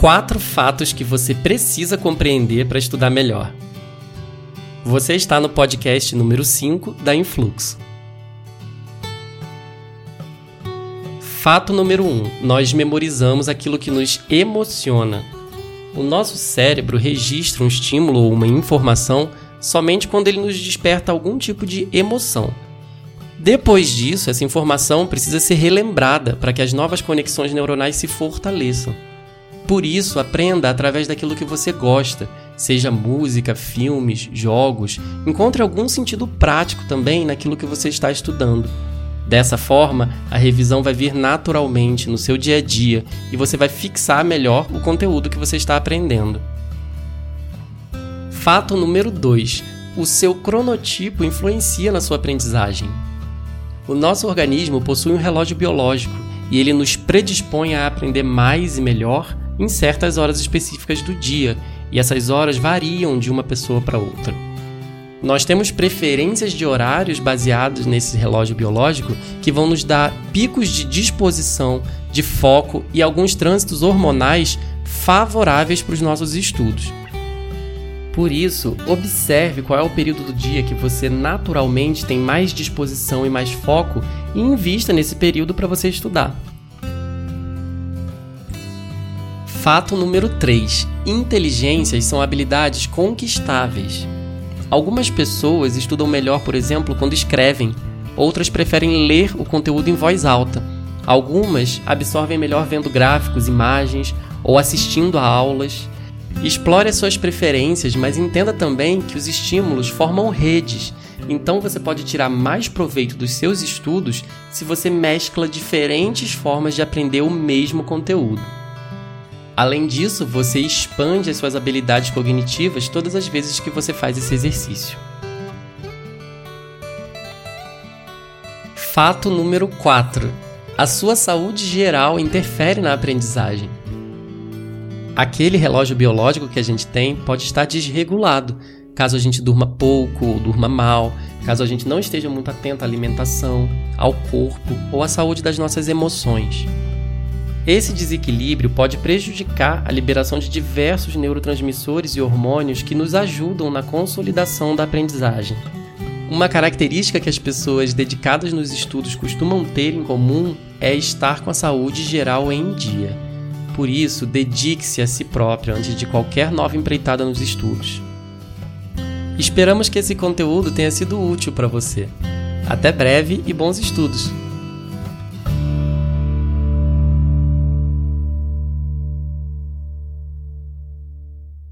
Quatro fatos que você precisa compreender para estudar melhor. Você está no podcast número 5 da Influxo. Fato número 1: um, nós memorizamos aquilo que nos emociona. O nosso cérebro registra um estímulo ou uma informação somente quando ele nos desperta algum tipo de emoção. Depois disso, essa informação precisa ser relembrada para que as novas conexões neuronais se fortaleçam. Por isso, aprenda através daquilo que você gosta, seja música, filmes, jogos. Encontre algum sentido prático também naquilo que você está estudando. Dessa forma, a revisão vai vir naturalmente no seu dia a dia e você vai fixar melhor o conteúdo que você está aprendendo. Fato número 2: o seu cronotipo influencia na sua aprendizagem. O nosso organismo possui um relógio biológico e ele nos predispõe a aprender mais e melhor em certas horas específicas do dia, e essas horas variam de uma pessoa para outra. Nós temos preferências de horários baseados nesse relógio biológico que vão nos dar picos de disposição, de foco e alguns trânsitos hormonais favoráveis para os nossos estudos. Por isso, observe qual é o período do dia que você naturalmente tem mais disposição e mais foco e invista nesse período para você estudar. Fato número 3: inteligências são habilidades conquistáveis. Algumas pessoas estudam melhor, por exemplo, quando escrevem, outras preferem ler o conteúdo em voz alta. Algumas absorvem melhor vendo gráficos, imagens ou assistindo a aulas. Explore as suas preferências, mas entenda também que os estímulos formam redes. Então você pode tirar mais proveito dos seus estudos se você mescla diferentes formas de aprender o mesmo conteúdo. Além disso, você expande as suas habilidades cognitivas todas as vezes que você faz esse exercício. Fato número 4: a sua saúde geral interfere na aprendizagem. Aquele relógio biológico que a gente tem pode estar desregulado, caso a gente durma pouco ou durma mal, caso a gente não esteja muito atento à alimentação, ao corpo ou à saúde das nossas emoções. Esse desequilíbrio pode prejudicar a liberação de diversos neurotransmissores e hormônios que nos ajudam na consolidação da aprendizagem. Uma característica que as pessoas dedicadas nos estudos costumam ter em comum é estar com a saúde geral em dia. Por isso, dedique-se a si próprio antes de qualquer nova empreitada nos estudos. Esperamos que esse conteúdo tenha sido útil para você. Até breve e bons estudos!